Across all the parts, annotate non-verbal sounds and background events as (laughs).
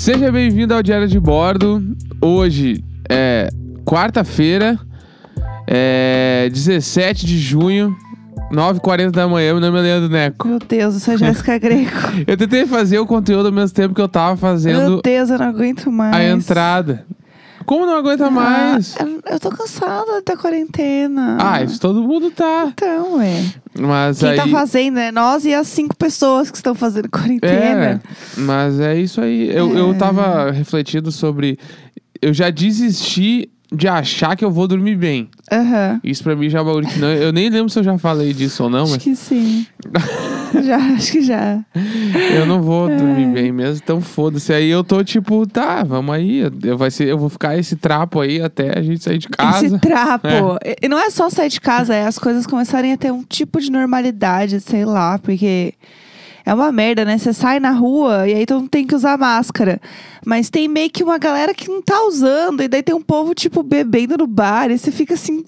Seja bem-vindo ao Diário de Bordo. Hoje é quarta-feira, é 17 de junho, 9h40 da manhã. Meu nome é Leandro Neco. Meu Deus, eu sou a Jéssica (laughs) Greco. Eu tentei fazer o conteúdo ao mesmo tempo que eu tava Meu fazendo Deus, eu não aguento mais. a entrada. Como não aguenta Ah, mais? eu- eu tô cansada da quarentena. Ah, isso todo mundo tá. Então, é. Mas Quem aí. tá fazendo é nós e as cinco pessoas que estão fazendo É, quarentena. mas é isso aí. Eu, eu É. tava refletindo sobre. Eu já desisti de achar que eu vou dormir bem. Aham. Isso pra mim já é um bagulho que não. Eu nem lembro se eu já falei disso ou não, Acho mas que sim. (laughs) já, acho que já. eu não vou É. dormir bem mesmo, então foda-se. Aí eu tô tipo, tá, vamos aí. Eu, vai ser, eu vou ficar esse trapo aí até a gente sair de casa. Esse trapo. E não é só sair de casa, é as coisas começarem a ter um tipo de normalidade, sei lá, porque. É uma merda, né? Você sai na rua e aí todo mundo tem que usar máscara. Mas tem meio que uma galera que não tá usando. E daí tem um povo, tipo, bebendo no bar. E você fica assim.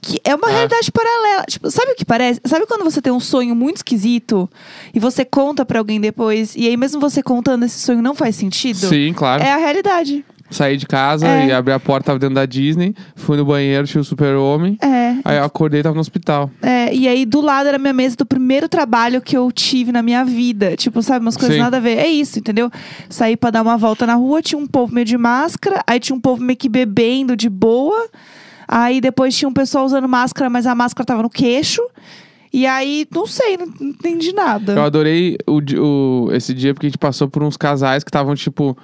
Que é uma Ah. realidade paralela. Tipo, sabe o que parece? Sabe quando você tem um sonho muito esquisito e você conta pra alguém depois, e aí mesmo você contando esse sonho não faz sentido? Sim, claro. É a realidade. Saí de casa É. e abri a porta, tava dentro da Disney. Fui no banheiro, tinha o super-homem. É. Aí eu acordei e tava no hospital. É, e aí do lado era a minha mesa do primeiro trabalho que eu tive na minha vida. Tipo, sabe, umas coisas Sim. nada a ver. É isso, entendeu? Saí pra dar uma volta na rua, tinha um povo meio de máscara, aí tinha um povo meio que bebendo de boa. Aí depois tinha um pessoal usando máscara, mas a máscara tava no queixo. E aí, não sei, não, entendi nada. Eu adorei o, o- esse dia porque a gente passou por uns casais que estavam, tipo,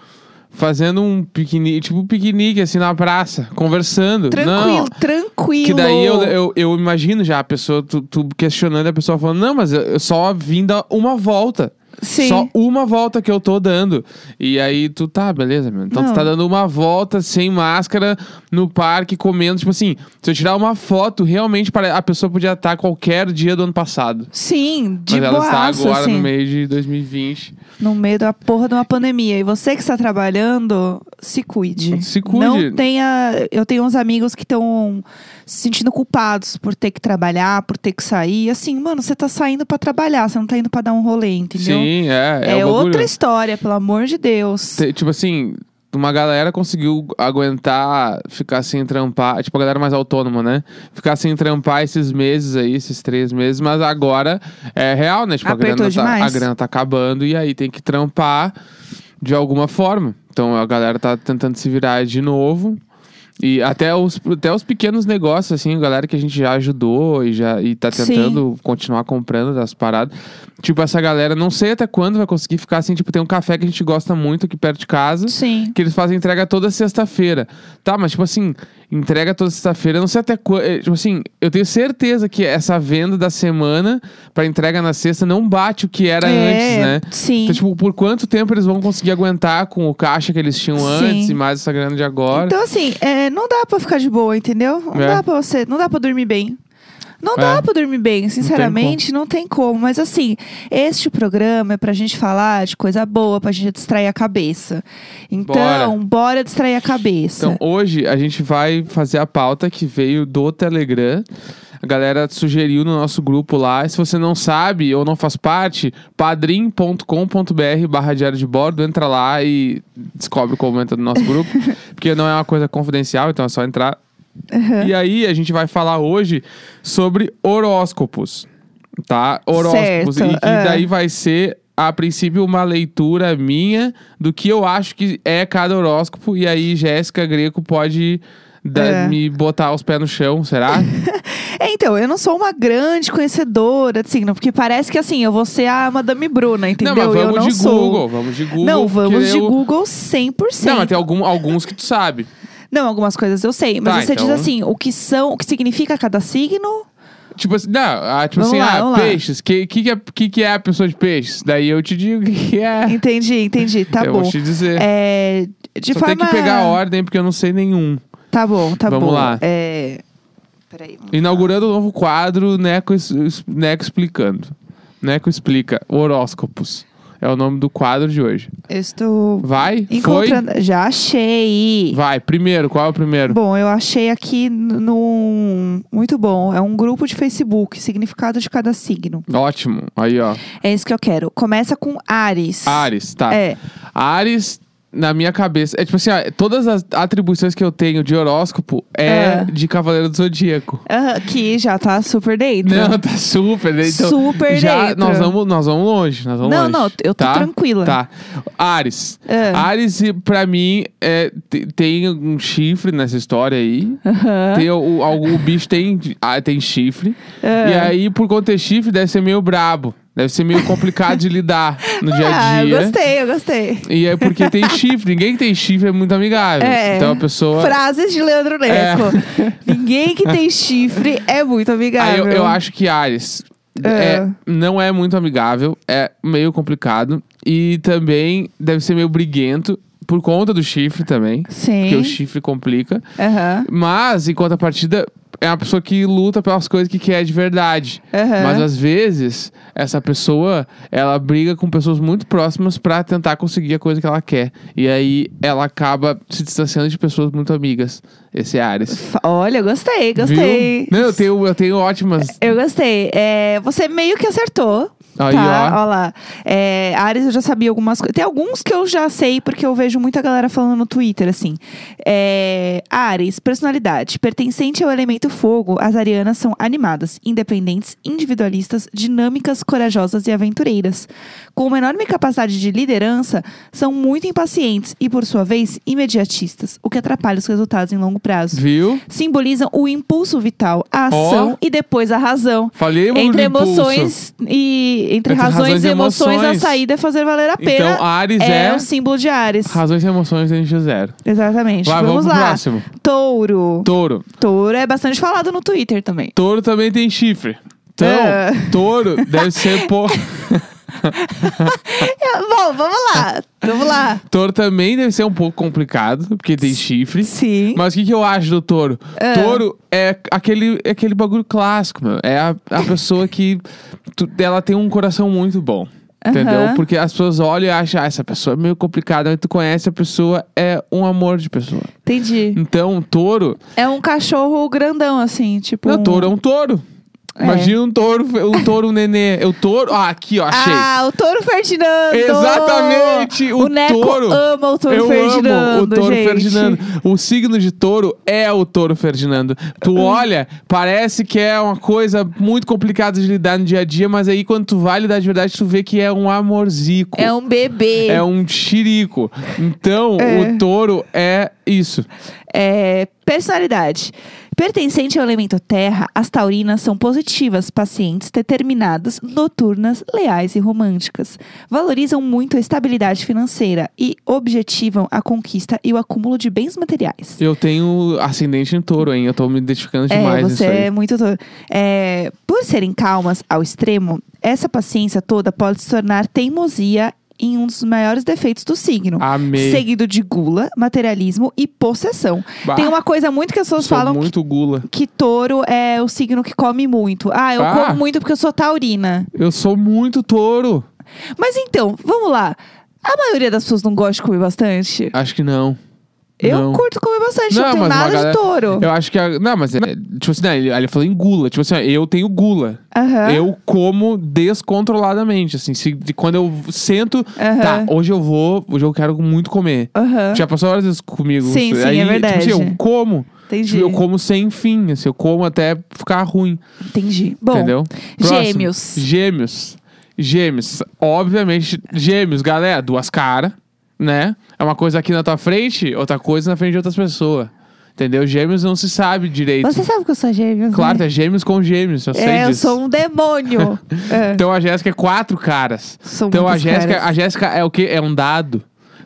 fazendo um piquenique, tipo um piquenique assim na praça, conversando. Tranquilo, Não, tranquilo. que daí eu, eu, eu imagino já a pessoa, tu, tu questionando a pessoa falando, não, mas eu, eu só vim dar uma volta. Sim. Só uma volta que eu tô dando. E aí tu tá, beleza, meu. Então tu Não. tá dando uma volta sem máscara no parque comendo. Tipo assim, se eu tirar uma foto, realmente pare- a pessoa podia estar qualquer dia do ano passado. Sim, de Mas ela está agora assim. no meio de 2020. No meio da porra de uma pandemia. E você que está trabalhando, se cuide. Se cuide. Não tenha. Eu tenho uns amigos que estão se sentindo culpados por ter que trabalhar, por ter que sair. Assim, mano, você tá saindo pra trabalhar, você não tá indo pra dar um rolê, entendeu? Sim, é. É, É, outra história, pelo amor de Deus. Tipo assim, uma galera conseguiu aguentar ficar sem trampar. Tipo, a galera mais autônoma, né? Ficar sem trampar esses meses aí, esses três meses. Mas agora é real, né? Tipo, a grana, tá, a grana tá acabando e aí tem que trampar de alguma forma. Então a galera tá tentando se virar de novo. E até os, até os pequenos negócios, assim, galera que a gente já ajudou e já e tá Sim. tentando continuar comprando das paradas. Tipo, essa galera, não sei até quando vai conseguir ficar assim. Tipo, tem um café que a gente gosta muito aqui perto de casa Sim. que eles fazem entrega toda sexta-feira. Tá, mas tipo assim, entrega toda sexta-feira, não sei até quando. Tipo assim, eu tenho certeza que essa venda da semana pra entrega na sexta não bate o que era é, antes, né? Sim. Então, tipo, por quanto tempo eles vão conseguir aguentar com o caixa que eles tinham Sim. antes e mais essa grana de agora? Então, assim, é, não dá pra ficar de boa, entendeu? Não É. dá pra você, não dá pra dormir bem. Não É. dá pra dormir bem, sinceramente, não tem, como. Mas assim, este programa é pra gente falar de coisa boa, pra gente distrair a cabeça. Então, bora, distrair a cabeça. Então, hoje a gente vai fazer a pauta que veio do Telegram. A galera sugeriu no nosso grupo lá. Se você não sabe ou não faz parte, padrim.com.br barra diário de bordo. Entra lá e descobre como entra no nosso grupo. (laughs) porque não é uma coisa confidencial, então é só entrar. Uhum. E aí a gente vai falar hoje sobre horóscopos. Tá? Horóscopos. Certo, E que é. daí vai ser, a princípio, uma leitura minha do que eu acho que é cada horóscopo. E aí, Jéssica Greco pode da- É. me botar os pés no chão, será? (laughs) É, então, eu não sou uma grande conhecedora de signo, porque parece que assim, eu vou ser a Madame Bruna, entendeu? não, mas eu vamos não de sou. Google. Vamos de Google. Não, vamos de eu- Google 100%. Não, mas tem algum, alguns que tu sabe. Não, algumas coisas eu sei, mas Tá, você diz então- assim, o que são, o que significa cada signo? Tipo assim, não, ah, tipo Vamos assim, lá, ah, peixes. O que, que, que, é, que, que é a pessoa de peixes? Daí eu te digo o que que é. Entendi, entendi, tá (laughs) eu bom. vou te dizer. É, de Só forma... tem que pegar a ordem, porque eu não sei nenhum. Tá bom, tá Vamos bom. lá. É... Peraí. vamos- Inaugurando o novo quadro, Neco, Neco explicando. Neco explica. Horóscopos. É o nome do quadro de hoje. Eu estou Vai? encontrando... Já achei. Foi? Vai. Primeiro, qual é o primeiro? Bom, eu achei aqui no... Muito bom. É um grupo de Facebook, significado de cada signo. Ótimo. Aí, ó. É isso que eu quero. Começa com Ares. Ares, tá. É. Ares na minha cabeça. É tipo assim, ó, todas as atribuições que eu tenho de horóscopo é, É. de Cavaleiro do Zodíaco. Que já tá super dentro. Não, tá super. né? Então, Super já dentro. nós vamos, nós vamos longe. Nós vamos Não, longe, não, eu tô tá? tranquila. Tá. Ares. É. Ares, pra mim, é, te- tem um chifre nessa história aí. Tem o, o, o bicho tem, ah, tem chifre. É. E aí, por conta de chifre, deve ser meio brabo. Deve ser meio complicado de lidar no dia (laughs) Ah, a eu dia. gostei, eu gostei. E é porque tem chifre. Ninguém que tem chifre é muito amigável. É. Então a pessoa. Frases de Leandro Neco. Ninguém que tem chifre é muito amigável. eu, eu acho que Ares É. é, não é muito amigável, é meio complicado. E também deve ser meio briguento por conta do chifre também. Porque o Sim. chifre complica. Aham. Mas, em contrapartida, é uma pessoa que luta pelas coisas que quer de verdade. Aham. Mas às vezes, essa pessoa, ela briga com pessoas muito próximas pra tentar conseguir a coisa que ela quer. E aí ela acaba se distanciando de pessoas muito amigas. Esse é Ares. Olha, gostei, gostei. Viu? Não, eu tenho, eu tenho ótimas. Eu gostei. É, você meio que acertou. Aí, tá, ó. ó lá. É, Ares, eu já sabia algumas coisas. Tem alguns que eu já sei, porque eu vejo muita galera falando no Twitter, assim. É, Ares, personalidade. Pertencente ao elemento fogo, as arianas são animadas, independentes, individualistas, dinâmicas, corajosas e aventureiras. Com uma enorme capacidade de liderança, são muito impacientes e, por sua vez, imediatistas, o que atrapalha os resultados em longo prazo. Viu? Simbolizam o impulso vital, a ação e depois a razão. Falei Entre do impulso. emoções e entre, Entre razões, e emoções, emoções. a saída é fazer valer a pena. Então, Ares é, é, o símbolo de Ares. razões e emoções NG zero. Exatamente. Vai, vamos vamos lá. próximo. Touro. Touro. Touro é bastante falado no Twitter também. Touro também tem chifre. Então, É. touro deve ser pô. (laughs) (laughs) Bom, vamos lá. vamos lá. Touro também deve ser um pouco complicado, porque tem chifre. Sim. Mas o que, que eu acho do touro? É. Touro é aquele, é aquele bagulho clássico, meu. É a, a pessoa que. tu- ela tem um coração muito bom. Entendeu? Aham. Porque as pessoas olham e acham, ah, essa pessoa é meio complicada, mas tu conhece a pessoa, é um amor de pessoa. Entendi. Então, touro. É um cachorro grandão, assim, tipo. Não, um- touro é um touro. É. Imagina um touro, um touro nenê. O touro. Ah, aqui, ó, achei. Ah, o Touro Ferdinando! Exatamente, o O Neco touro. ama o Touro eu Ferdinando, amo o touro gente. Ferdinando. O signo de touro é o touro Ferdinando. Tu Uhum. olha, parece que é uma coisa muito complicada de lidar no dia a dia, mas aí quando tu vai lidar de verdade, tu vê que é um amorzico. É um bebê. É um xirico. Então, É. o touro é isso. É, personalidade. Pertencente ao elemento terra, as taurinas são positivas, pacientes, determinadas, noturnas, leais e românticas. Valorizam muito a estabilidade financeira e objetivam a conquista e o acúmulo de bens materiais. Eu tenho ascendente em touro, hein? Eu tô me identificando É, demais você nisso aí. é muito touro. É, por serem calmas ao extremo, essa paciência toda pode se tornar teimosia em um dos maiores defeitos do signo. Amei. Seguido de gula, materialismo e possessão. Bah, Tem uma coisa muito que as pessoas sou falam que, muito gula. que touro é o signo que come muito. Ah, eu como muito porque eu sou taurina. Eu sou muito touro. Mas então, vamos lá. A maioria das pessoas não gosta de comer bastante? Acho que não. Eu Não. curto comer bastante, não, Não, tenho nada galera- de touro. Eu acho que. A, não, mas. É, tipo assim, não, ele, ele falou em gula. Tipo assim, eu tenho gula. Aham. Eu como descontroladamente. Assim, se, de- quando eu sento. Aham. Tá, hoje eu vou. Hoje eu quero muito comer. Aham. Já passou vezes comigo. Sim, sim, Aí, é verdade. Tipo assim, eu como. Entendi. Tipo, eu como sem fim. Assim, eu como até ficar ruim. Entendi. Bom, entendeu? Próximo. gêmeos. Gêmeos. Gêmeos. Obviamente, gêmeos, galera, duas caras, né? É uma coisa aqui na tua frente, outra coisa na frente de outras pessoas. Entendeu? Gêmeos não se sabe direito. Você sabe que eu sou gêmeos, Claro, né? é gêmeos com gêmeos, eu sei É, eu disso. sou um demônio. (laughs) é. Então a Jéssica é quatro caras. São então a Jéssica, caras. a Jéssica é o quê? É um dado.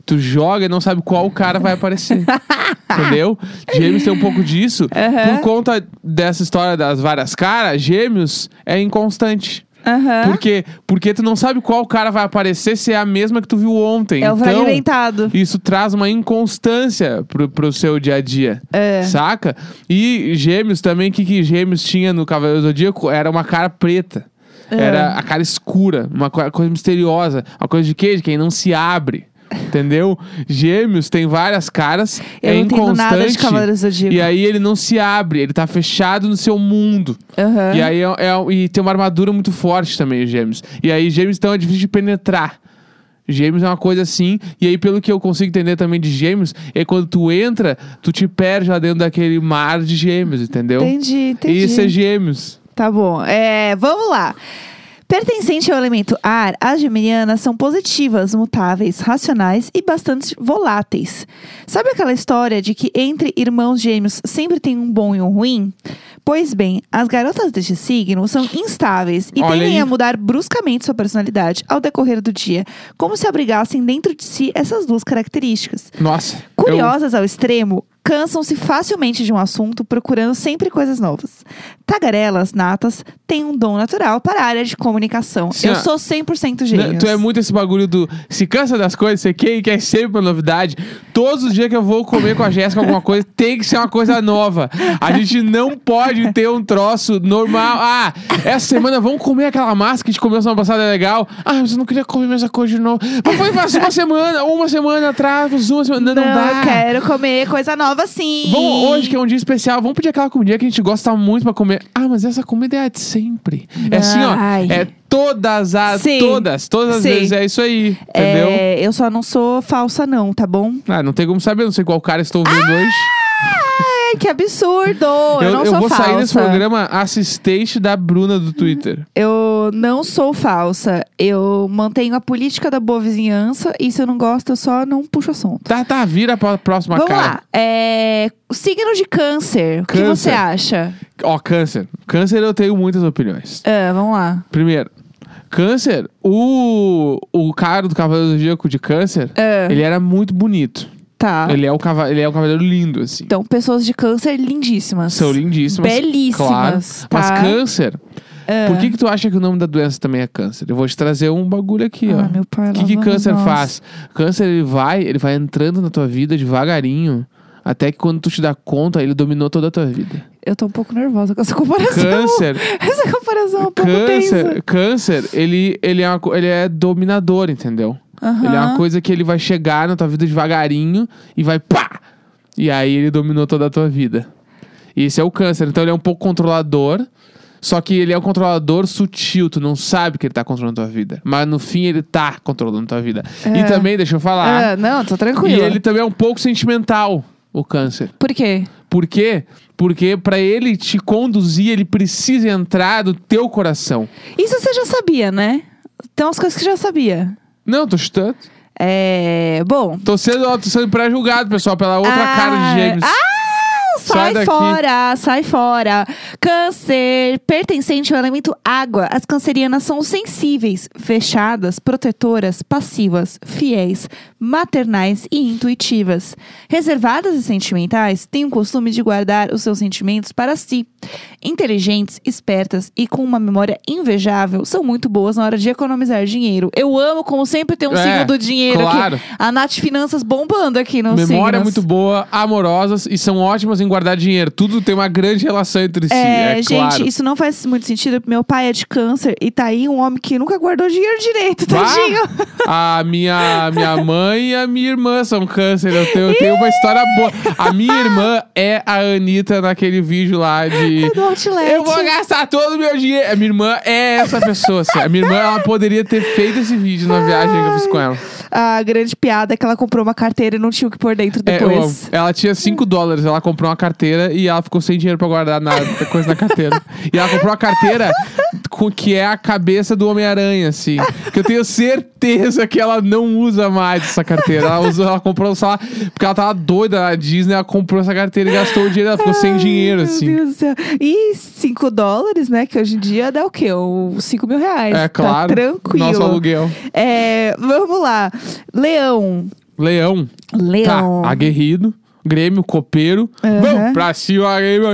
Tu joga e não sabe qual cara vai aparecer. (laughs) Entendeu? Gêmeos tem um pouco disso. Aham. Por conta dessa história das várias caras, gêmeos é inconstante. Aham. Por quê? Porque tu não sabe qual cara vai aparecer se é a mesma que tu viu ontem. É o então, fragmentado. isso traz uma inconstância pro, pro seu dia a dia. É. Saca? E gêmeos também, o que, que gêmeos tinha no Cavaleiro Zodíaco? Era uma cara preta. É. Era a cara escura, uma co- coisa misteriosa. Uma coisa de quê? De quem não se abre. Entendeu? Gêmeos tem várias caras, Eu é não entendo nada de inconstante. Cavaleiros do Zodíaco. E aí ele não se abre, ele tá fechado no seu mundo. Aham. E aí é, é- e tem uma armadura muito forte também, os gêmeos. E aí, gêmeos então é difícil de penetrar. Gêmeos é uma coisa assim, e aí pelo que eu consigo entender também de gêmeos, é quando tu entra, tu te perde lá dentro daquele mar de gêmeos, entendeu? Entendi, entendi. Isso é gêmeos. Tá bom. É, vamos lá. Pertencente ao elemento ar, as geminianas são positivas, mutáveis, racionais e bastante voláteis. Sabe aquela história de que entre irmãos gêmeos sempre tem um bom e um ruim? Pois bem, as garotas deste signo são instáveis e Olha tendem aí. a mudar bruscamente sua personalidade ao decorrer do dia, como se abrigassem dentro de si essas duas características. Nossa. eu- Curiosas ao extremo, cansam-se facilmente de um assunto, procurando sempre coisas novas. Tagarelas natas têm um dom natural para a área de comunicação. Sim, Eu sou 100% Né, gêmeos. Tu é muito esse bagulho do se cansa das coisas, você quer, quer sempre uma novidade. Todos os dias que eu vou comer com a Jéssica alguma coisa, (laughs) tem que ser uma coisa nova. A gente não pode ter um troço normal. Ah, essa semana vamos comer aquela massa que a gente comeu semana passada, é legal. Ah, mas eu não queria comer a mesma coisa de novo. Mas foi faz uma semana, uma semana atrás, uma semana. Não, não, Não, dá. eu quero comer coisa nova sim. Vamos, hoje, que é um dia especial, vamos pedir aquela comidinha que a gente gosta muito pra comer. Ah, mas essa comida é a de sempre. É assim, ó. Ai. É todas as. Sim. Todas, todas as Sim. vezes é isso aí. Entendeu? É, eu só não sou falsa não, tá bom? Ah, não tem como saber, não sei qual cara estou ouvindo hoje. (laughs) Ai, que absurdo! Eu, não sou vou falsa. sair desse programa assistente da Bruna do Twitter. Eu não sou falsa. Eu mantenho a política da boa vizinhança e se eu não gosto, eu só não puxo assunto. Tá, tá, vira pra próxima Vamos cara. lá. É, signo de câncer. O que Câncer. você acha? Ó, câncer. Câncer eu tenho muitas opiniões. Ah, vamos lá. Primeiro, câncer, o, o cara do Cavaleiro do Zodíaco de câncer, Ah, ele era muito bonito. Tá. Ele, é o cava ele é um cavaleiro lindo, assim. Então, pessoas de câncer lindíssimas. São lindíssimas. Belíssimas, Claro. Mas tá? câncer, Ah. por que que tu acha que o nome da doença também é câncer? Eu vou te trazer um bagulho aqui, Ah, ó. meu pai, O que, que câncer nós. faz? Câncer, ele vai, ele vai entrando na tua vida devagarinho. Até que quando tu te dá conta, ele dominou toda a tua vida. Eu tô um pouco nervosa com essa comparação. Câncer, (laughs) Essa comparação é um pouco câncer, tensa. câncer, ele, ele, é uma ele é dominador, entendeu? Aham. Ele é uma coisa que ele vai chegar na tua vida devagarinho e vai pá! E aí ele dominou toda a tua vida. E esse é o câncer. Então ele é um pouco controlador. Só que ele é um controlador sutil, tu não sabe que ele tá controlando a tua vida. Mas no fim ele tá controlando a tua vida. É. E também, deixa eu falar, Ah, não, tô e tranquila. ele também é um pouco sentimental, o câncer. Por quê? Por quê? Porque pra ele te conduzir, ele precisa entrar do teu coração. Isso você já sabia, né? Tem umas coisas que já sabia. Não, tô chutando. É. Bom. Tô sendo, ó, tô sendo pré-julgado, pessoal, pela outra Ah, cara de gêmeos. Sai, Sai fora, sai fora. Câncer, pertencente ao elemento água. As cancerianas são sensíveis, fechadas, protetoras, passivas, fiéis, maternais e intuitivas. Reservadas e sentimentais, têm o costume de guardar os seus sentimentos para si. Inteligentes, espertas e com uma memória invejável, são muito boas na hora de economizar dinheiro. Eu amo, como sempre, ter um É, signo do dinheiro claro. aqui. A Nath Finanças bombando aqui no Memória signos. muito boa, amorosas e são ótimas em guardar dinheiro. Tudo tem uma grande relação entre si, É, é gente, claro. isso não faz muito sentido. Meu pai é de câncer e tá aí um homem que nunca guardou dinheiro direito, tadinho. a minha, minha (laughs) mãe e a minha irmã são câncer. Eu tenho, eu tenho uma história boa. A minha irmã é a Anitta naquele vídeo lá de. (laughs) Do Outlet. Eu vou gastar todo o meu dinheiro. A minha irmã é essa pessoa. Assim. A minha irmã ela poderia ter feito esse vídeo na viagem que eu fiz com ela. A grande piada é que ela comprou uma carteira e não tinha o que pôr dentro É, eu depois. ela tinha 5 dólares, ela comprou uma carteira e ela ficou sem dinheiro pra guardar nada, (laughs) coisa na carteira. E ela comprou uma carteira com, que é a cabeça do Homem-Aranha, assim. Que eu tenho certeza que ela não usa mais essa carteira. Ela, usou, ela comprou, sei lá, porque ela tava doida na Disney, ela comprou essa carteira e gastou o dinheiro, ela ficou sem dinheiro, Meu assim. Deus do céu. E 5 dólares, né? Que hoje em dia dá o quê? Uns 5 mil reais. É claro. Tá tranquilo. Nosso aluguel. É, vamos lá. Leão. Leão. Leão. Tá, aguerrido. Grêmio, copeiro. Aham. Vamos pra cima, Grêmio.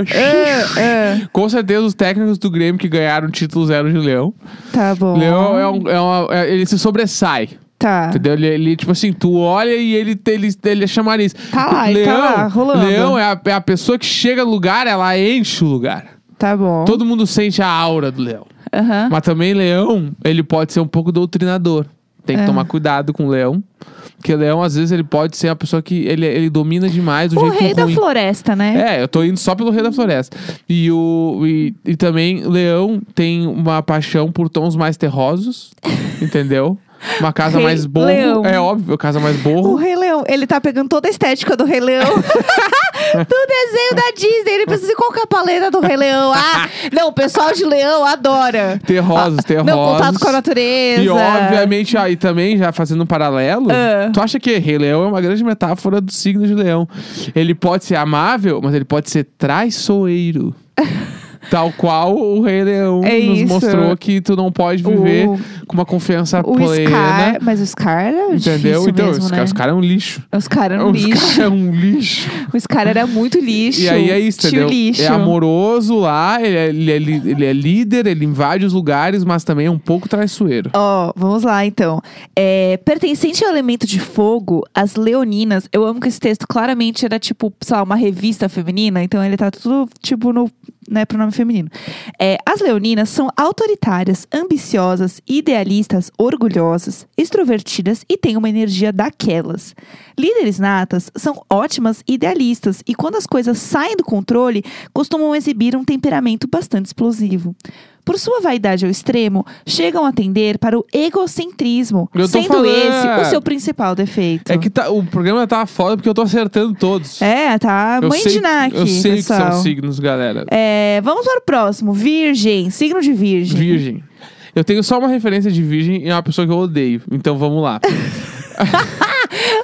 É. Com certeza os técnicos do Grêmio que ganharam o título zero de Leão. Tá bom. Leão é um, é uma- é- ele se sobressai. Tá. Entendeu? Ele, ele, tipo assim, tu olha e ele, ele, ele é chamariz. Tá lá, ele tá lá, rolando. Leão é a, é a pessoa que chega no lugar, ela enche o lugar. Tá bom. Todo mundo sente a aura do leão. Aham. Mas também leão, ele pode ser um pouco doutrinador. Tem que É. tomar cuidado com o leão. Porque leão, às vezes, ele pode ser uma pessoa que ele, ele domina demais do O jeito rei da ruim. floresta, né? É, eu tô indo só pelo Rei da Floresta. E, o, e, e também, Leão tem uma paixão por tons mais terrosos, (laughs) entendeu? Uma casa Rei mais. Leão. É óbvio, casa mais O borro. Rei Leão, ele tá pegando toda a estética do Rei Leão. (laughs) do desenho da Disney. Ele precisa ir com a paleta do Rei Leão. Ah, não, o pessoal de Leão adora. Ter rosas, ter Não, rosas. contato com a natureza. E obviamente, aí também, já fazendo um paralelo, Ah. tu acha que Rei Leão é uma grande metáfora do signo de leão. Ele pode ser amável, mas ele pode ser traiçoeiro. (laughs) Tal qual o Rei Leão É nos isso. mostrou que tu não pode viver O- com uma confiança O plena. Scar, mas o Scar era Entendeu? difícil Então, mesmo, os né? caras cara é um lixo. Os caras eram Os lixo. caras (laughs) é um lixo. O Scar era muito lixo. E aí é isso, entendeu? lixo. É amoroso lá, ele é, ele, é, ele é líder, ele invade os lugares, mas também é um pouco traiçoeiro. Ó, vamos lá então. É, pertencente ao elemento de fogo, as leoninas. Eu amo que esse texto claramente era tipo, sei lá, uma revista feminina. Então ele tá tudo tipo no. Né, pronome feminino. É, as leoninas são autoritárias, ambiciosas, idealistas, orgulhosas, extrovertidas e têm uma energia daquelas. Líderes natas são ótimas idealistas e, quando as coisas saem do controle, costumam exibir um temperamento bastante explosivo. Por sua vaidade ao extremo, chegam a tender para o egocentrismo, sendo falando- esse o seu principal defeito. É que tá- o programa tá foda porque eu tô acertando todos. É, tá eu mãe sei, de Eu sei pessoal. que são signos, galera. É, vamos para o próximo. Virgem, signo de virgem. Virgem. Eu tenho só uma referência de virgem e é uma pessoa que eu odeio. Então vamos lá. (laughs)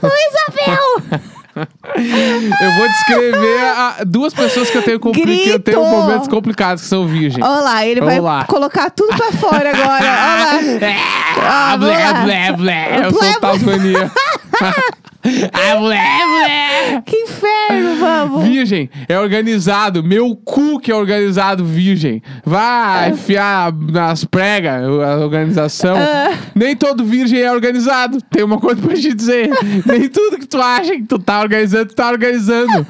Isabel! eu vou descrever a- duas pessoas que eu tenho, compli- que eu tenho Grito! momentos complicados, que são virgem. Olha lá, ele Vamos vai lá. colocar tudo pra fora agora. Olha lá. Ah, vamos (laughs) blé, lá. blé, blé. Eu Blé, sou Tasmania. (laughs) ah, blé, blé. Que inferno, vamos. Virgem é organizado. Meu cu que é organizado, virgem. Vai enfiar nas pregas a organização. Ah. Nem todo virgem é organizado. Tem uma coisa pra te dizer. Nem tudo que tu acha que tu tá organizando, tu tá organizando.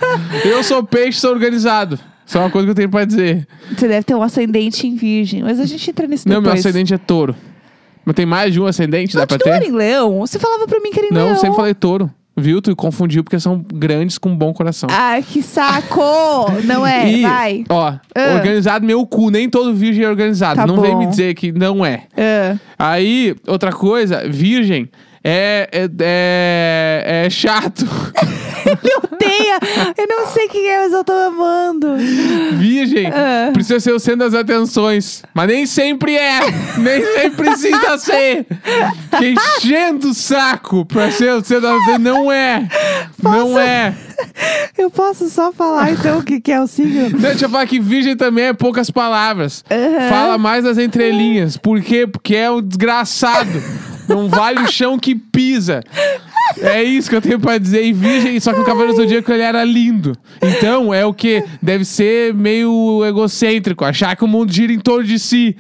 Eu sou peixe, sou organizado. Só uma coisa que eu tenho pra dizer. Você deve ter um ascendente em virgem, mas a gente entra nisso Não, meu depois. ascendente é touro. Mas tem mais de um ascendente, dá Não, pra tu não era em leão? Você falava pra mim que era em Não, leão. sempre falei touro. Viu? Tu confundiu porque são grandes com bom coração. Ai, que saco! Não é, (laughs) e, vai. ó, Ah. organizado meu cu. Nem todo virgem é organizado. Tá não vem bom. me dizer que não é. Ah. Aí, outra coisa, virgem é, é, é, é chato. (laughs) Ele odeia! Eu não sei quem é, mas eu tô amando. Virgem Ah. precisa ser o centro das atenções. Mas nem sempre é. nem sempre precisa ser. Que enchendo o saco pra ser o centro das atenções. Não é. Não é. Eu posso só falar então o que, que é o signo? Deixa eu falar que virgem também é poucas palavras. Fala mais das entrelinhas. Por quê? Porque é um desgraçado. Não vale o chão que pisa. É isso que eu tenho pra dizer. E virgem, só que o Cavaleiro do Zodíaco ele era lindo. Então é o que? Deve ser meio egocêntrico. Achar que o mundo gira em torno de si.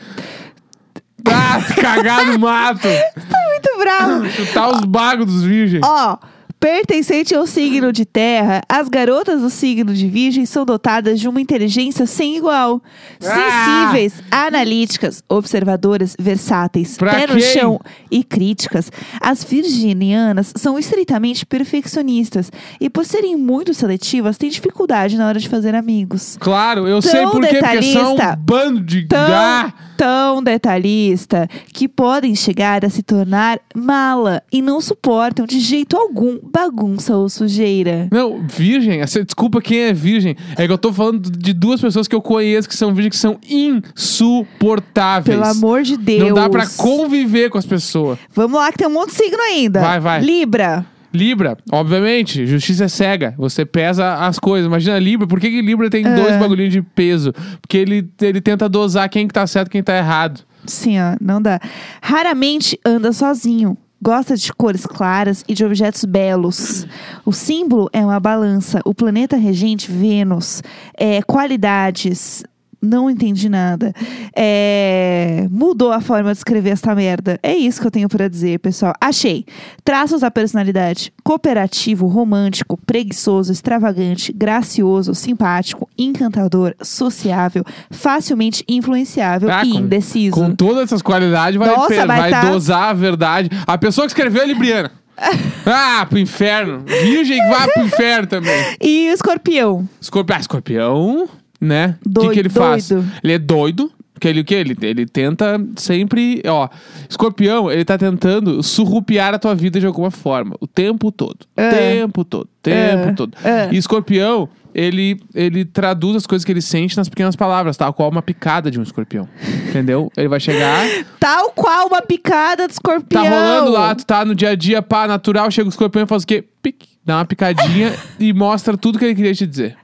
Ah, cagar no mato. Muito bravo. Chutar os bagos dos virgens. Ó, pertencente ao signo de terra, as garotas do signo de virgem são dotadas de uma inteligência sem igual. Ah! Sensíveis, analíticas, observadoras, versáteis, Pra pé no quem? chão e críticas. As virginianas são estritamente perfeccionistas e, por serem muito seletivas, têm dificuldade na hora de fazer amigos. Claro, eu Tão sei por quê. Porque são um bando de... Tão, Ah! tão detalhista que podem chegar a se tornar mala e não suportam de jeito algum bagunça ou sujeira. Não, virgem, essa- desculpa quem é virgem. É que eu tô falando de duas pessoas que eu conheço que são virgens que são insuportáveis. Pelo amor de Deus. Não dá pra conviver com as pessoas. Vamos lá que tem um monte de signo ainda. Vai, vai. Libra. Libra, obviamente, justiça é cega. Você pesa as coisas. Imagina Libra, por que, que Libra tem É. dois bagulhinhos de peso? Porque ele, ele tenta dosar quem que tá certo e quem tá errado. Sim, ó, não dá. Raramente anda sozinho. Gosta de cores claras e de objetos belos. O símbolo é uma balança. O planeta regente, Vênus. É, qualidades. Não entendi nada. É, mudou a forma de escrever esta merda. É isso que eu tenho pra dizer, pessoal. Achei. Traços da personalidade: cooperativo, romântico, preguiçoso, extravagante, gracioso, simpático, encantador, sociável, facilmente influenciável Ah, e com- indeciso. Com todas essas qualidades, vai, Nossa, vai vai tá- dosar a verdade. A pessoa que escreveu é Libriana. (laughs) ah, pro inferno. Virgem vai pro inferno também. E o escorpião? Escorpião, ah, escorpião, né? O que, que ele faz? doido. Ele é doido, Porque ele o quê? Ele, ele tenta sempre. Ó, escorpião, ele tá tentando surrupiar a tua vida de alguma forma. O tempo todo. É. Tempo todo. Tempo É. todo. É. E escorpião, ele, ele traduz as coisas que ele sente nas pequenas palavras, tal qual uma picada de um escorpião. Entendeu? Ele vai chegar. (laughs) Tal qual uma picada de escorpião. Tá rolando lá, tu tá no dia a dia, pá, natural, chega o escorpião e faz o quê? Pic, dá uma picadinha (laughs) e mostra tudo que ele queria te dizer.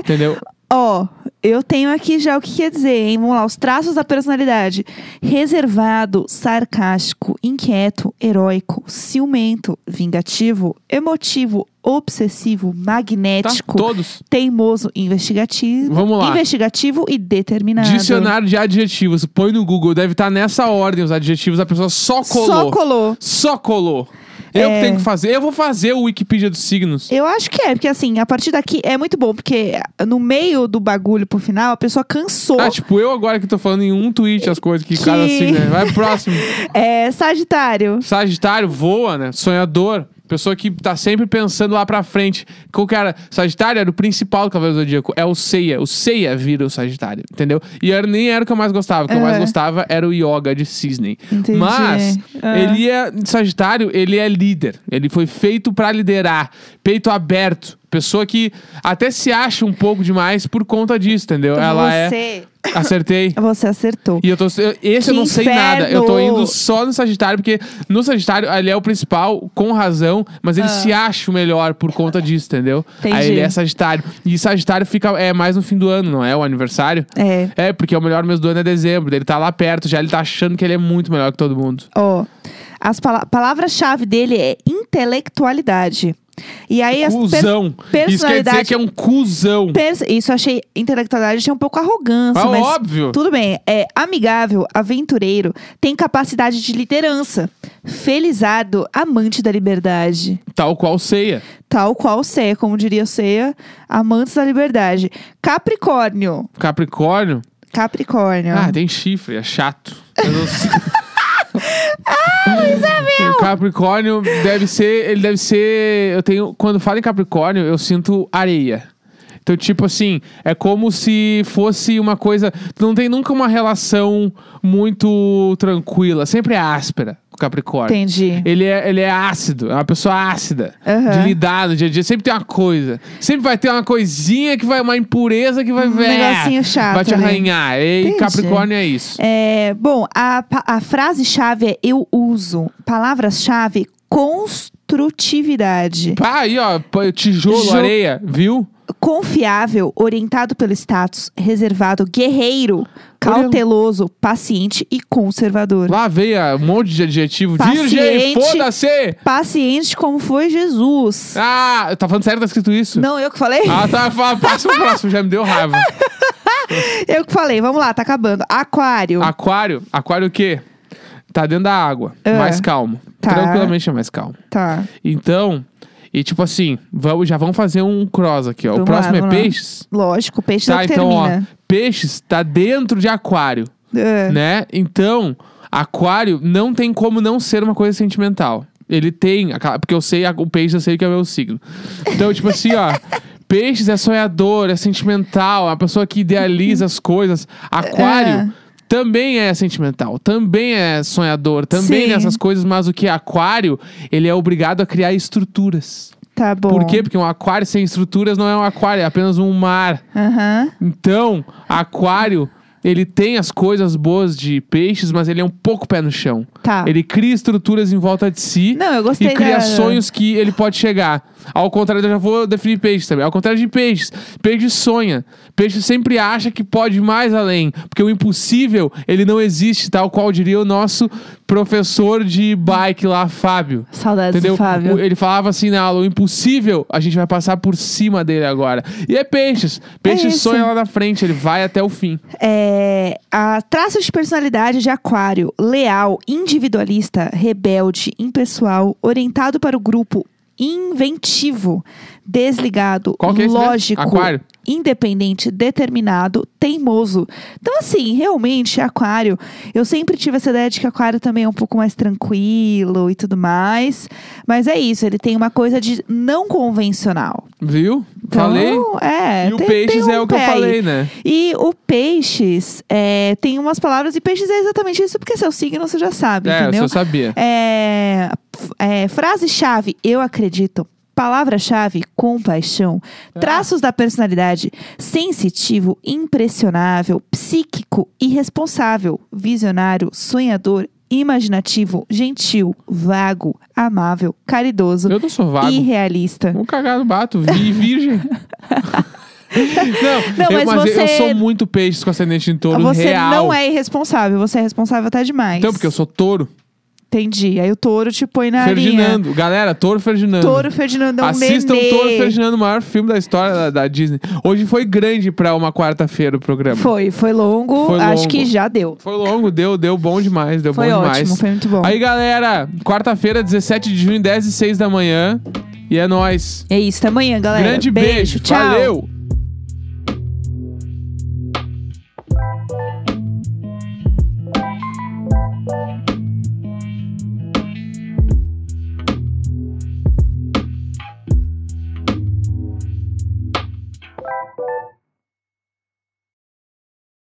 Entendeu? Ó, eu tenho aqui já o que quer dizer, hein? Vamos lá, os traços da personalidade. Reservado, sarcástico, inquieto, heróico, ciumento, vingativo, emotivo, obsessivo, Tá? magnético, Todos. teimoso, investigativo, Vamos lá. investigativo e determinado. Dicionário de adjetivos. Põe no Google, deve estar nessa ordem os adjetivos, a pessoa só colou. Só colou. Só colou. Eu É. que tenho que fazer. Eu vou fazer o Wikipedia dos signos. Eu acho que é, porque assim, a partir daqui é muito bom, porque no meio do bagulho pro final, a pessoa cansou. Ah, tipo, eu agora que tô falando em um tweet as coisas que, Que- cada signo é. Vai pro próximo. (laughs) É, Sagitário. Sagitário voa, né? Sonhador. Pessoa que tá sempre pensando lá pra frente. Que era? Sagitário era o principal do Cavaleiro do Zodíaco. É o Seiya. O Seiya vira o Sagitário, entendeu? E era, nem era o que eu mais gostava. O que eu mais É. gostava era o Yoga de Cisne. Entendi. Mas, Ah. ele é... Sagitário, ele é líder. Ele foi feito pra liderar. Peito aberto. Pessoa que até se acha um pouco demais por conta disso, entendeu? Ela é... Acertei. Você acertou. E eu tô. eu- Esse eu Que não sei nada. Eu tô indo só no Sagitário, porque no Sagitário ele é o principal, com razão, mas ele Ah. se acha o melhor por conta disso, entendeu? Entendi. Aí ele é Sagitário. E Sagitário fica é mais no fim do ano, não é? O aniversário. É. É, porque o melhor mês do ano é dezembro. Ele tá lá perto, já ele tá achando que ele é muito melhor que todo mundo. Ó, as pala palavra-chave dele é intelectualidade. E aí as per- Cusão. Isso quer dizer que é um cuzão. isso eu achei intelectualidade achei um pouco arrogância, Ah, mas óbvio. tudo bem. É amigável, aventureiro, tem capacidade de liderança, felizardo, amante da liberdade. Tal qual ceia. Tal qual Ceia, como diria Ceia, amantes da liberdade. Capricórnio. Capricórnio. Capricórnio. Ah, tem chifre, é chato. Eu não sei. (laughs) Ah, O Capricórnio deve ser. Ele deve ser. Eu tenho. Quando falo em Capricórnio, eu sinto areia. Então, tipo assim, é como se fosse uma coisa. Tu não tem nunca uma relação muito tranquila. Sempre é áspera, o Capricórnio. Entendi. Ele é, ele é ácido, é uma pessoa ácida. Aham. De lidar no dia a dia. Sempre tem uma coisa. Sempre vai ter uma coisinha que vai, uma impureza que vai Um ver. negocinho chato Vai te ali. arranhar. E Entendi. Capricórnio é isso. É, bom, a, pa- a frase-chave é eu uso. Palavras-chave, construtividade. Pá, aí, ó, pô, tijolo, Jo- areia, viu? Confiável, orientado pelo status, reservado, guerreiro, cauteloso, paciente e conservador. Lá veio um monte de adjetivo. Paciente. Virgem, foda-se! Paciente como foi Jesus. Ah, tá falando sério, tá escrito isso? Não, eu que falei? Ah, tá, fala, passa o próximo, já me deu raiva. (laughs) Eu que falei. Vamos lá, tá acabando. Aquário. Aquário, aquário o quê? Tá dentro da água, Ah. mais calmo. Tá. Tranquilamente é mais calmo. Tá. Então, e tipo assim, vamos, já vamos fazer um cross aqui, ó. Vamos o próximo lá, é lá. peixes. Lógico, peixe é o Tá, que então, ó, termina. peixes tá dentro de aquário. É. né? Então, aquário não tem como não ser uma coisa sentimental. Ele tem, porque eu sei, a- o peixe eu sei que é o meu signo. Então, tipo assim, ó. (laughs) Peixes é sonhador, é sentimental, é uma pessoa que idealiza as coisas. Aquário É. também é sentimental, também é sonhador, também Sim. nessas coisas, mas o que é aquário, ele é obrigado a criar estruturas. Tá bom. Por quê? Porque um aquário sem estruturas não é um aquário, é apenas um mar. Aham. Então, aquário, ele tem as coisas boas de peixes, mas ele é um pouco pé no chão. Tá. Ele cria estruturas em volta de si Não, eu gostei e cria da- sonhos que ele pode chegar. Ao contrário, eu já vou definir peixes também. Ao contrário de peixes, peixe sonha. Peixe sempre acha que pode ir mais além, porque o impossível, ele não existe, tal qual diria o nosso professor de bike lá, Fábio. Saudades Entendeu? do Fábio. Ele falava assim na aula: o impossível, a gente vai passar por cima dele agora. E é peixes. Peixes isso. sonha lá na frente, ele vai até o fim. É, a traços de personalidade de aquário, leal, individualista, rebelde, impessoal, orientado para o grupo, inventivo, desligado, é lógico, Aquário? independente, determinado, teimoso. Então, assim, realmente, aquário, eu sempre tive essa ideia de que aquário também é um pouco mais tranquilo e tudo mais. Mas é isso, ele tem uma coisa de não convencional. Viu? Então, falei. É, e o tem- peixes tem é um o que eu aí. falei, né? E o peixes é, tem umas palavras, e peixes é exatamente isso, porque seu signo você já sabe, É, entendeu? eu só sabia. É, é, Frase-chave, eu acredito. Palavra-chave, compaixão. Ah. Traços da personalidade: sensitivo, impressionável, psíquico, irresponsável, visionário, sonhador, imaginativo, gentil, vago, amável, caridoso, Eu não sou vago. irrealista. Um cagado bato, vi (laughs) virgem. não, Não, eu, mas eu você- sou muito peixe com ascendente em touro Você real. não é irresponsável, você é responsável até demais. Então, porque eu sou touro. Entendi. Aí o touro te põe na linha. Ferdinando. Galera, touro Ferdinando. Touro Ferdinando é um Assistam nenê. Touro Ferdinando, o maior filme da história da, da Disney. Hoje foi grande pra uma quarta-feira o programa. Foi, foi longo. Foi Acho longo. que já deu. Foi longo, deu, deu bom demais, deu Foi bom ótimo, demais. foi muito bom. Aí, galera, quarta-feira, 17 de junho, 10 e 6 da manhã. E é nóis. É isso, até amanhã, galera. Grande beijo. Tchau. Valeu!